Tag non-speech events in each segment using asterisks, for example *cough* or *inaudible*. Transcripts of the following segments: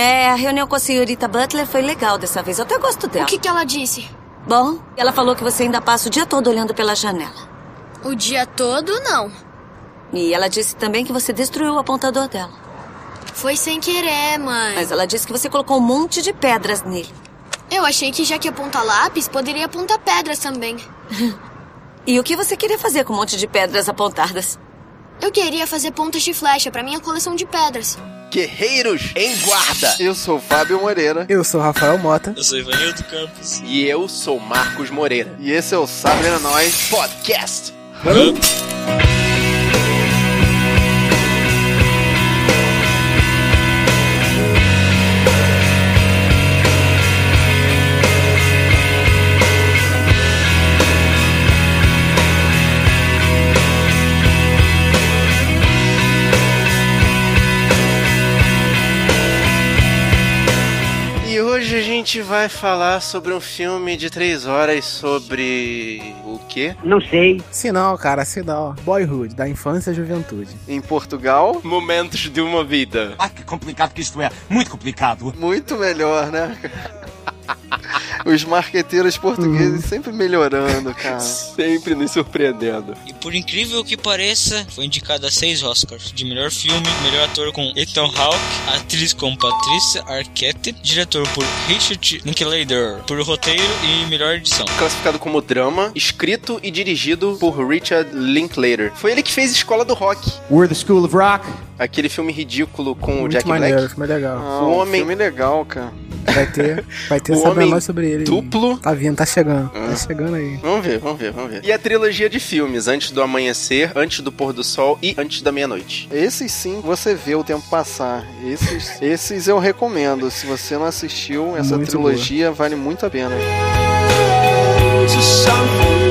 É, a reunião com a senhorita Butler foi legal dessa vez. Eu até gosto dela. O que, que ela disse? Bom, ela falou que você ainda passa o dia todo olhando pela janela. O dia todo, não. E ela disse também que você destruiu o apontador dela. Foi sem querer, mãe. Mas ela disse que você colocou um monte de pedras nele. Eu achei que já que aponta lápis, poderia apontar pedras também. *laughs* E o que você queria fazer com um monte de pedras apontadas? Eu queria fazer pontas de flecha para minha coleção de pedras. Guerreiros em guarda! Eu sou o Fábio Moreira. Eu sou o Rafael Mota. Eu sou Ivanildo Campos. E eu sou Marcos Moreira. E esse é o Sabrina Nós Podcast. Gente vai falar sobre um filme de três horas sobre o quê? Não sei. Se não, cara, se não. Boyhood, da infância e juventude. Em Portugal. Momentos de uma vida. Ah, que complicado que isto é. Muito complicado. Muito melhor, né? Os marqueteiros portugueses sempre melhorando, *laughs* cara. Sempre nos surpreendendo. E por incrível que pareça, foi indicado a seis Oscars: de melhor filme, melhor ator com Ethan Hawke, atriz com Patricia Arquette, diretor por Richard Linklater, por roteiro e melhor edição. Classificado como drama, escrito e dirigido por Richard Linklater. Foi ele que fez Escola do Rock. We're the School of Rock. Aquele filme ridículo com o Muito Jack maneiro, Black. filme legal. Ah, O um homem- filme legal, cara. Vai ter, vai ter *laughs* O saber mais sobre ele. duplo. Tá vindo, tá chegando. Ah. Tá chegando aí. Vamos ver, vamos ver, vamos ver. E a trilogia de filmes, Antes do Amanhecer, Antes do Pôr do Sol e Antes da Meia-Noite. Esses sim, você vê o tempo passar. Esses, *laughs* esses eu recomendo. Se você não assistiu, essa Muito trilogia vale muito a pena. Um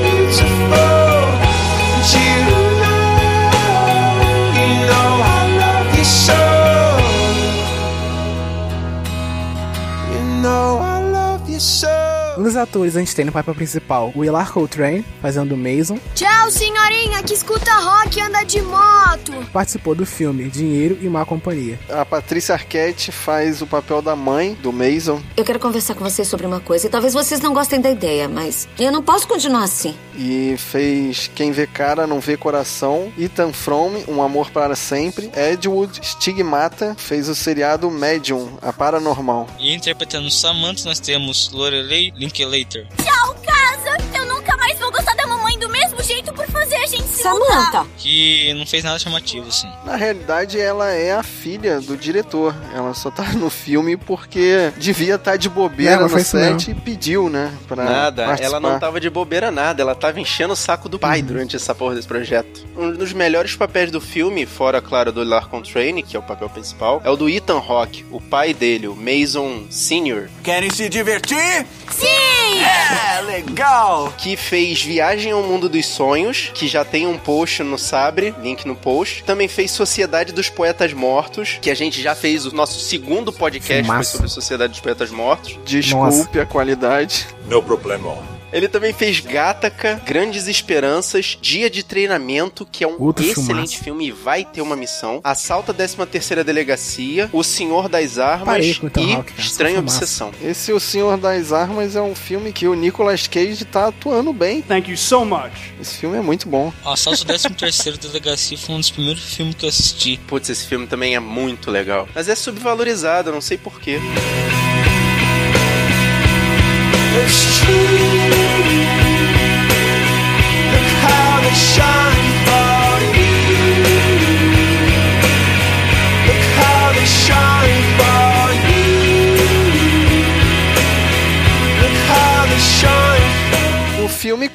dos atores a gente tem no papel principal, o Coltrane, fazendo o Mason, Tchau, senhorinha que escuta rock e anda de moto. participou do filme Dinheiro e Má Companhia. A Patrícia Arquette faz o papel da mãe do Mason Eu quero conversar com vocês sobre uma coisa e talvez vocês não gostem da ideia, mas eu não posso continuar assim. e fez Quem Vê Cara Não Vê Coração, Ethan Frome, Um Amor para Sempre, Edward Stigmata fez o seriado Medium, a Paranormal. E interpretando Samantha, nós temos Lorelei Linklater. Tchau, Samantha! Que não fez nada chamativo, assim. Na realidade, ela é a filha do diretor. Ela só tá no filme porque devia estar de bobeira Não, no set e pediu, né? Pra Nada, participar. ela não tava de bobeira nada, ela tava enchendo o saco do pai durante essa porra desse projeto. Um dos melhores papéis do filme, fora, claro, do Lar Contraine, que é o papel principal, é o do Ethan Hawke, o pai dele, o Mason Sr., Querem se divertir? Sim! É, legal. que fez Viagem ao Mundo dos Sonhos, que já tem um post no Sabre, link no post. Também fez Sociedade dos Poetas Mortos, que a gente já fez o nosso segundo podcast sobre Sociedade dos Poetas Mortos. Desculpe a qualidade. No problema. Ele também fez Gataca, Grandes Esperanças, Dia de Treinamento, que é um Outro excelente filmaço. filme e vai ter uma missão. Assalto à 13ª Delegacia, O Senhor das Armas e cara, Estranha. Obsessão. Esse O Senhor das Armas é um filme que o Nicolas Cage tá atuando bem. Thank you so much. Esse filme é muito bom. O Assalto 13 Delegacia foi um dos primeiros filmes que eu assisti. Putz, esse filme também é muito legal. Mas é subvalorizado, eu não sei porquê. O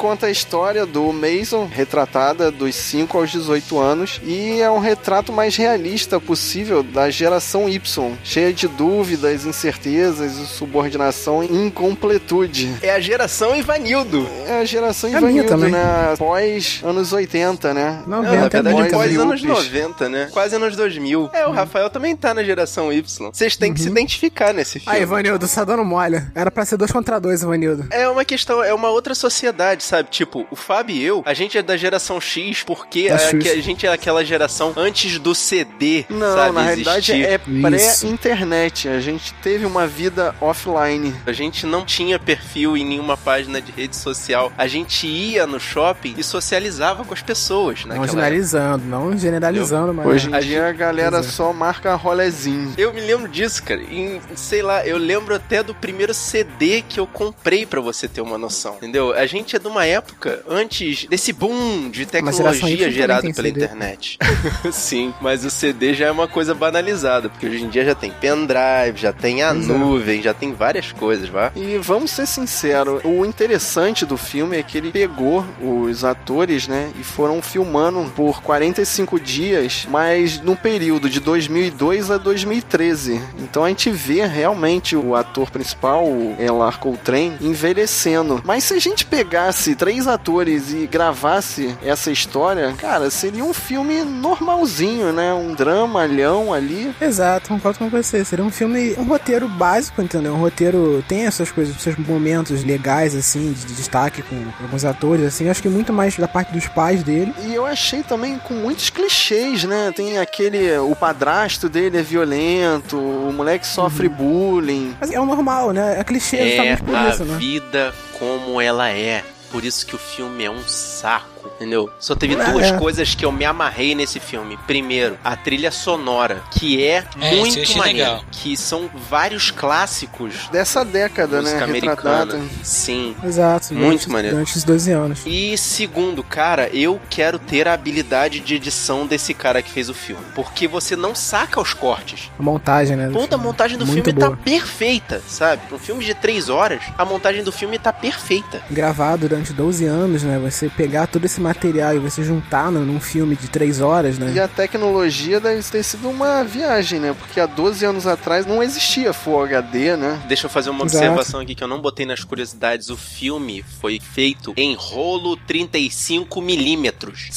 conta a história do Mason, retratada dos 5 aos 18 anos, e é um retrato mais realista possível da geração Y, cheia de dúvidas, incertezas, subordinação e incompletude. É a geração Ivanildo. É a geração É a minha Ivanildo, também. né? Pós anos 80, né? Não, Não, vem na até verdade, pós anos Yuppies. 90, né? Quase anos 2000. É, o Rafael também tá na geração Y. Vocês têm que se identificar nesse filme. Aí, Ivanildo, só dando molha. Era pra ser dois contra dois, Ivanildo. É uma questão, é uma outra sociedade sabe? Tipo, o Fábio e eu, a gente é da geração X porque a, que a gente é aquela geração antes do CD, Não, sabe? na realidade existir. é Isso. pré-internet. A gente teve uma vida offline. A gente não tinha perfil em nenhuma página de rede social. A gente ia no shopping e socializava com as pessoas Não naquela época. generalizando, não generalizando, mas. Hoje em A dia a galera é. só marca rolezinho. Eu me lembro disso, cara. Em, sei lá, eu lembro até do primeiro CD que eu comprei pra você ter uma noção. Entendeu? A gente é de uma época antes desse boom de tecnologia gerado pela CD. internet. *laughs* Sim, mas o CD já é uma coisa banalizada, porque hoje em dia já tem pendrive, já tem a é. nuvem, já tem várias coisas, vá. E vamos ser sinceros, o interessante do filme é que ele pegou os atores, né, e foram filmando por 45 dias, mas no período de 2002 a 2013. Então a gente vê realmente o ator principal, o Elar Coltrane, envelhecendo. Mas se a gente pegasse três atores e gravasse essa história, cara, seria um filme normalzinho, né, um dramalhão ali. Exato, concordo com você. Seria um filme, um roteiro básico, entendeu? Um roteiro tem essas coisas, seus momentos legais, assim, de, de destaque com alguns atores, assim. Acho que muito mais da parte dos pais dele. E eu achei também com muitos clichês, né? Tem aquele. O padrasto dele é violento, o moleque sofre bullying. Mas é o normal, né? É clichê É justamente por a isso, né? vida como ela é. Por isso que o filme é um saco, entendeu? Só teve É. duas coisas que eu me amarrei nesse filme. Primeiro, a trilha sonora, que é, É, muito maneira. legal. Que são vários clássicos Dessa década, música né? americana. Retratada. Sim. Exato. Muito durante, maneiro. Durante os 12 anos. E segundo, cara, eu quero ter a habilidade de edição desse cara que fez o filme. Porque você não saca os cortes. A montagem, né? do Ponta, a filme. montagem do Muito filme boa. tá perfeita, sabe? Um filme de três horas, a montagem do filme tá perfeita. Gravar durante 12 anos, né? Você pegar todo esse material e você juntar no- num filme de 3 horas, né? E a tecnologia deve ter sido uma viagem, né? Porque há 12 anos atrás não existia Full HD, né? Deixa eu fazer uma Exato. observação aqui que eu não botei nas curiosidades. O filme foi feito em rolo 35 milímetros.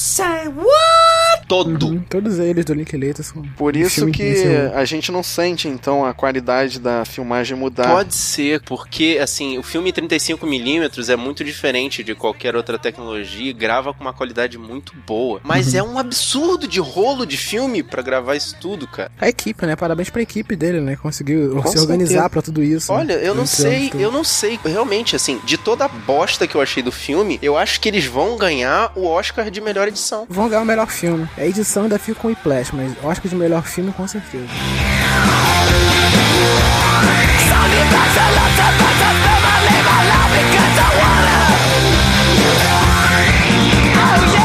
Todo. Uhum, todos eles do Linklater são. Por isso que ano. a gente não sente, então, a qualidade da filmagem mudar. Pode ser, porque assim, o filme 35mm é muito diferente de qualquer outra tecnologia, e grava com uma qualidade muito boa. Mas Uhum. é um absurdo de rolo de filme pra gravar isso tudo, cara. A equipe, né? Parabéns pra equipe dele, né? Conseguiu Com se organizar pra tudo isso. né? Olha, eu não ano sei, todo. eu não sei. Realmente, assim, de toda a bosta que eu achei do filme, eu acho que eles vão ganhar o Oscar de melhor edição. Vão ganhar o melhor filme. A edição ainda fica com o Whiplash, mas que de melhor filme com certeza. É um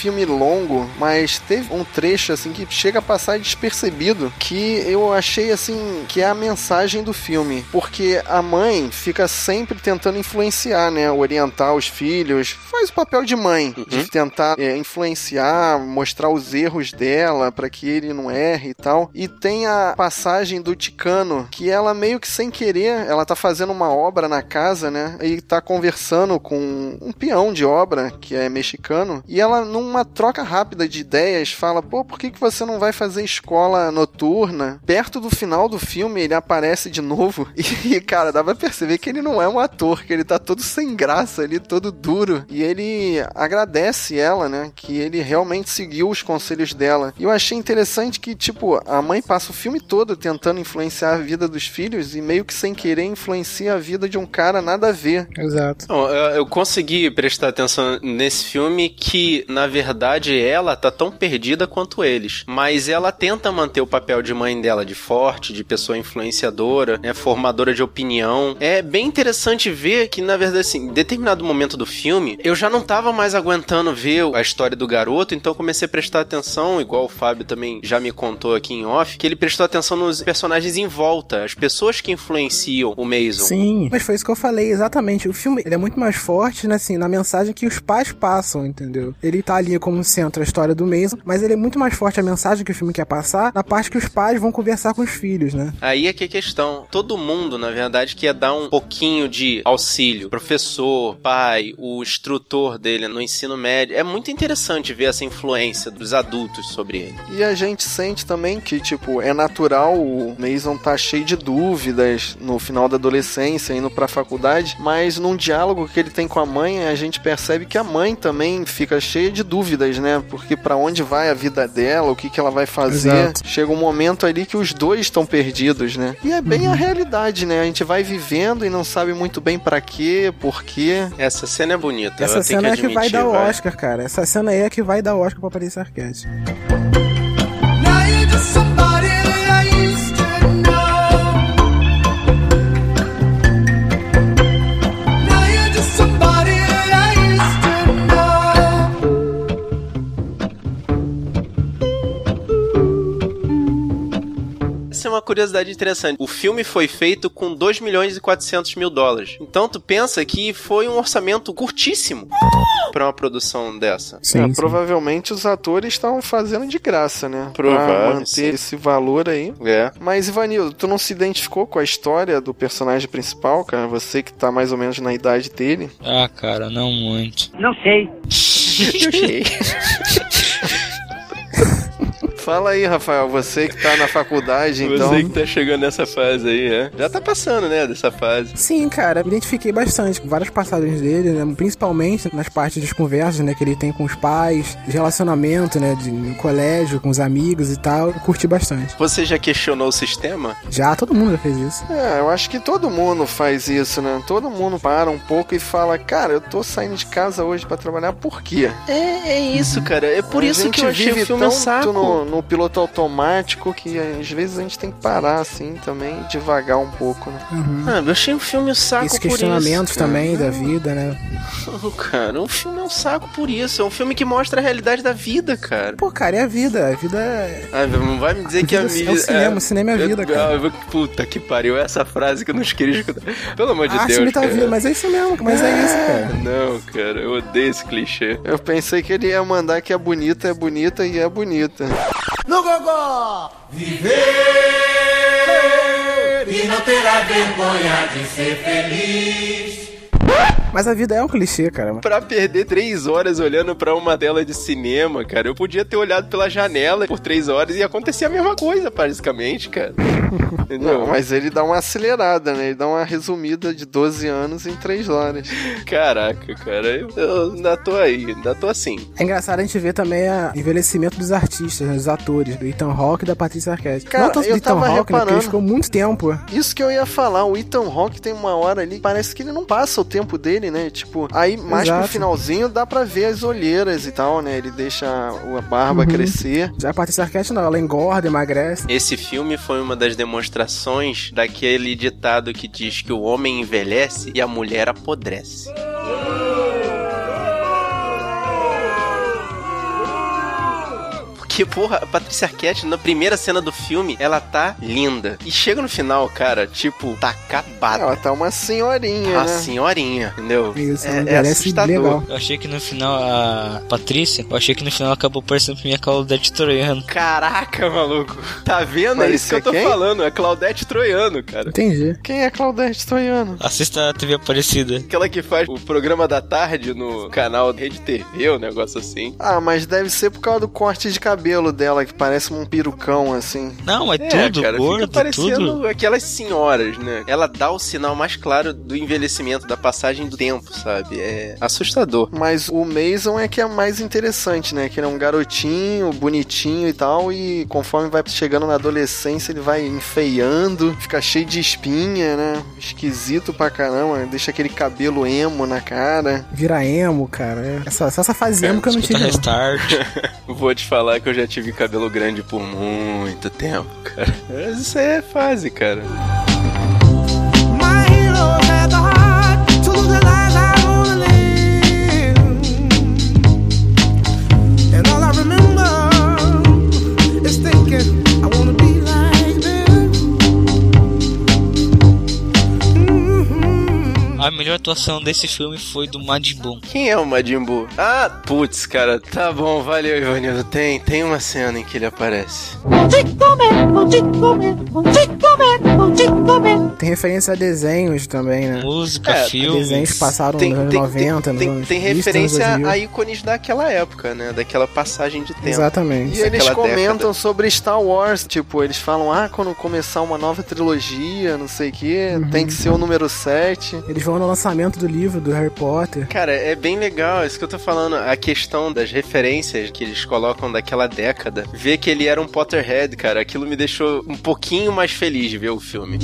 filme longo, mas teve um trecho assim que chega a passar despercebido que eu achei assim que é a mensagem do filme, porque a mãe fica sempre tentando influenciar, né, orientar os filhos, faz o papel de mãe, de tentar é, influenciar, mostrar os erros dela para que ele não erre e tal. E tem a passagem do Ticano que ela meio que sem querer, ela tá fazendo uma obra na casa, né, e tá conversando com um peão de obra que é mexicano e ela numa troca rápida de ideias fala: "Pô, por que que você não vai fazer escola noturna?" Perto do final do filme ele aparece de novo *laughs* e cara, dá pra perceber que ele não é um ator, que ele tá todo sem graça ali, todo duro. E ele agradece ela, né, que ele realmente seguiu os conselhos dela. E eu achei interessante que tipo, a mãe passa o filme todo tentando influenciar a vida dos filhos e meio que sem querer influencia a vida de um cara nada a ver. Exato. Não, eu consegui prestar atenção nesse filme que, na verdade, ela tá tão perdida quanto eles. Mas ela tenta manter o papel de mãe dela de forte, de pessoa influenciadora, né, formadora de opinião. É bem interessante ver que, na verdade, assim, em determinado momento do filme, eu já não tava mais aguentando ver a história do garoto, então comecei a prestar atenção, igual o Fábio também já me contou aqui em off, que ele prestou atenção nos personagens em volta, as pessoas que influenciam o Mason. Sim, mas foi isso que eu falei, exatamente. O filme é muito mais forte, né, assim, na mensagem que os pais passam, entendeu? Ele tá ali como centro a história do Mason, mas ele é muito mais forte a mensagem que o filme quer passar na parte que os pais vão conversar com os filhos, né? Aí é que é a questão. Todo mundo, na verdade, quer dar um pouquinho de auxílio. Professor, pai, o instrutor dele no ensino médio. É muito interessante ver essa influência dos adultos sobre ele. E a gente sente também que, tipo, é natural o Mason tá cheio de dúvidas no final da adolescência, indo pra faculdade, mas num diálogo que ele tem com a mãe, a gente percebe que a mãe também fica cheia de dúvidas, né? Porque para onde vai a vida dela, o que, que ela vai fazer. Exato. Chega um momento ali que os dois estão perdidos, né? E é bem a realidade, né? A gente vai vivendo e não sabe muito bem para quê, por quê. Essa cena é bonita. Essa cena é que que vai dar o. Oscar, cara. Essa cena aí é que vai dar o Oscar pra Patrícia Arquette. Uma curiosidade interessante. O filme foi feito com 2 milhões e 400 mil dólares. Então tu pensa que foi um orçamento curtíssimo pra uma produção dessa. Sim, É, sim. provavelmente os atores estavam fazendo de graça, né? Provável, pra manter sim. esse valor aí. É. Mas, Ivanildo, tu não se identificou com a história do personagem principal, cara? Você que tá mais ou menos na idade dele. Ah, cara, não muito. *laughs* *laughs* Fala aí, Rafael, você que tá na faculdade, então. Você que tá chegando nessa fase aí, é? Já tá passando, né, dessa fase. Sim, cara, me identifiquei bastante com várias passagens dele, né? Principalmente nas partes das conversas, né? Que ele tem com os pais, de relacionamento, né? De, no colégio, com os amigos e tal. Eu curti bastante. Você já questionou o sistema? Já, todo mundo já fez isso. É, eu acho que todo mundo faz isso, né? Todo mundo para um pouco e fala, cara, eu tô saindo de casa hoje pra trabalhar, por quê? É, é isso, cara. É por A isso que eu achei o filme um tanto saco. No, no piloto automático que às vezes a gente tem que parar assim também, devagar um pouco, né? Ah, eu achei o filme um saco Esses por isso. questionamentos cara. também da vida, né? *laughs* Cara, o filme é um saco por isso. É um filme que mostra a realidade da vida, cara. Pô, cara, é a vida. A vida é. Ah, não vai me dizer A que a vida é o cinema, o cinema é a vida, eu- cara. ah, eu vou- puta que pariu, essa frase que eu não queria escutar. Pelo amor de ah, Deus. a cara. vida, mas é isso mesmo, mas é isso, cara. *laughs* Não, cara, eu odeio esse clichê. Eu pensei que ele ia mandar que é bonita, é bonita e é bonita. No gogó! Viver e não terá vergonha de ser feliz. Mas a vida é um clichê, cara. Pra perder três horas olhando pra uma tela de cinema, cara, eu podia ter olhado pela janela por três horas e acontecer a mesma coisa, basicamente, cara. *laughs* Entendeu? Não, mas ele dá uma acelerada, né? Ele dá uma resumida de 12 anos em 3 horas. Caraca, cara, eu, eu ainda tô aí, ainda tô assim. É engraçado a gente ver também o envelhecimento dos artistas, né, dos atores, do Ethan Hawke e da Patrícia Arquette. Cara, Não tanto eu do Ethan tava Hawke, né, porque reparando. ele ficou muito tempo. Isso que eu ia falar, o Ethan Hawke tem uma hora ali, parece que ele não passa o tempo dele, né? Tipo, aí mais pro Exato. finalzinho dá pra ver as olheiras e tal, né? Ele deixa a barba Uhum. crescer. Já a Patrícia Arquette não, ela engorda, emagrece. Esse filme foi uma das demonstrações daquele ditado que diz que o homem envelhece e a mulher apodrece. Porque, porra, a Patrícia Arquette, na primeira cena do filme, ela tá linda. E chega no final, cara, tipo, tá acabada. Ela tá uma senhorinha, Tá né? senhorinha, entendeu? Isso, é, é assustador. legal. Eu achei que no final a Patrícia, eu achei que no final acabou parecendo pra mim a Claudete Troiano. Caraca, maluco. Tá vendo? É isso que eu tô quem? falando. É Claudete Troiano, cara. Entendi. Quem é Claudete Troiano? Assista a TV Aparecida. Aquela que faz o programa da tarde no canal Rede TV, o um negócio assim. Ah, mas deve ser por causa do corte de cabelo dela, que parece um perucão, assim. Não, é, É, tudo, cara, gordo, fica parecendo tudo. aquelas senhoras, né? Ela dá o sinal mais claro do envelhecimento, da passagem do tempo, sabe? É assustador. Mas o Mason é que é mais interessante, né? Que ele é um garotinho, bonitinho e tal, e conforme vai chegando na adolescência, ele vai enfeiando, fica cheio de espinha, né? Esquisito pra caramba, deixa aquele cabelo emo na cara. Vira emo, cara. É. Essa, só essa fase emo que eu não não. Restart. *laughs* Vou te falar que eu já tive cabelo grande por muito tempo, cara. Isso aí é fase, cara. Atuação desse filme foi do Majin Buu. Quem é o Majin Buu? Ah, putz, cara, tá bom, valeu, Ivanildo. Tem, tem uma cena em que ele aparece. Tem referência a desenhos também, né? Música, É, filme. Desenhos que passaram Tem, nos anos tem, 90, tem, nos tem, referência anos 2000. a ícones daquela época, né? Daquela passagem de tempo. Exatamente. E eles comentam década. sobre Star Wars, tipo, eles falam, ah, quando começar uma nova trilogia, não sei o que, tem que ser o número 7. Eles vão no lançamento do livro do Harry Potter. Cara, é bem legal, é isso que eu tô falando. A questão das referências que eles colocam daquela década. Ver que ele era um Potterhead, cara, aquilo me deixou um pouquinho mais feliz de ver o filme.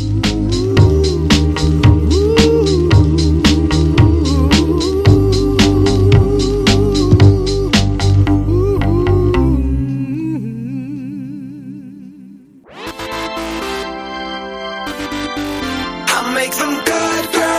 Make good bad.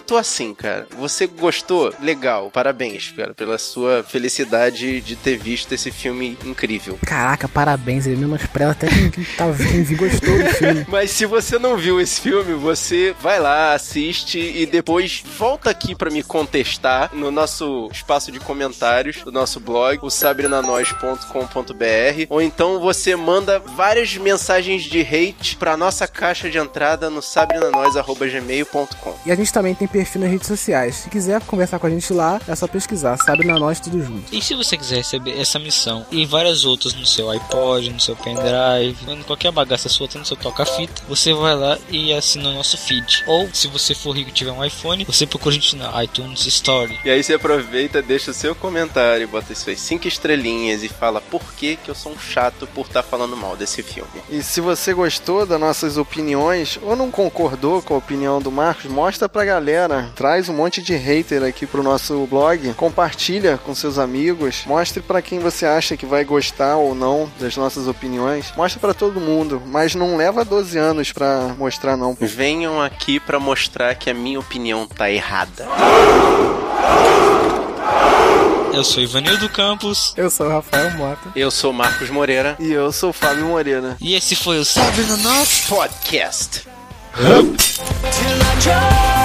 Eu tô assim, cara. Você gostou? Legal. Parabéns, cara, pela sua felicidade de ter visto esse filme incrível. Caraca, parabéns, ele menospreza até quem, quem, tá, quem gostou do filme. *laughs* Mas se você não viu esse filme, você vai lá, assiste e depois volta aqui pra me contestar no nosso espaço de comentários do nosso blog, o sabrinanois.com.br, ou então você manda várias mensagens de hate pra nossa caixa de entrada no sabrinanois@gmail.com. E a gente também tem perfil nas redes sociais. Se quiser conversar com a gente lá, é só pesquisar. Sabe na nós tudo junto. E se você quiser receber essa missão e várias outras no seu iPod, no seu pendrive, em qualquer bagaça sua, no seu toca-fita, você vai lá e assina o nosso feed. Ou, se você for rico e tiver um iPhone, você procura a gente na iTunes Store. E aí você aproveita, deixa o seu comentário, bota as suas cinco estrelinhas e fala por que que eu sou um chato por estar falando mal desse filme. E se você gostou das nossas opiniões ou não concordou com a opinião do Marcos, mostra pra galera. Traz um monte de hater aqui pro nosso blog. Compartilha com seus amigos. Mostre pra quem você acha que vai gostar ou não das nossas opiniões. Mostra pra todo mundo. Mas não leva 12 anos pra mostrar, não. Venham aqui pra mostrar que a minha opinião tá errada. Eu sou Ivanildo Campos Eu sou o Rafael Mota. Eu sou Marcos Moreira. E eu sou o Fábio Moreira. e esse foi o Sabe no Nosso. Podcast. Till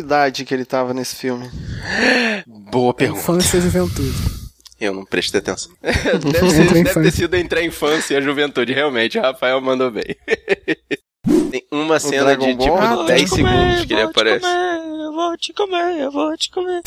idade que ele tava nesse filme? Boa pergunta. Infância e juventude. Eu não prestei atenção. *laughs* deve, ser- deve ter sido entre a infância e a juventude, realmente. Rafael mandou bem. *laughs* Tem uma cena Dragon de tipo Ball? 10 segundos que ele vou te aparece. Comer, eu vou te comer, eu vou te comer.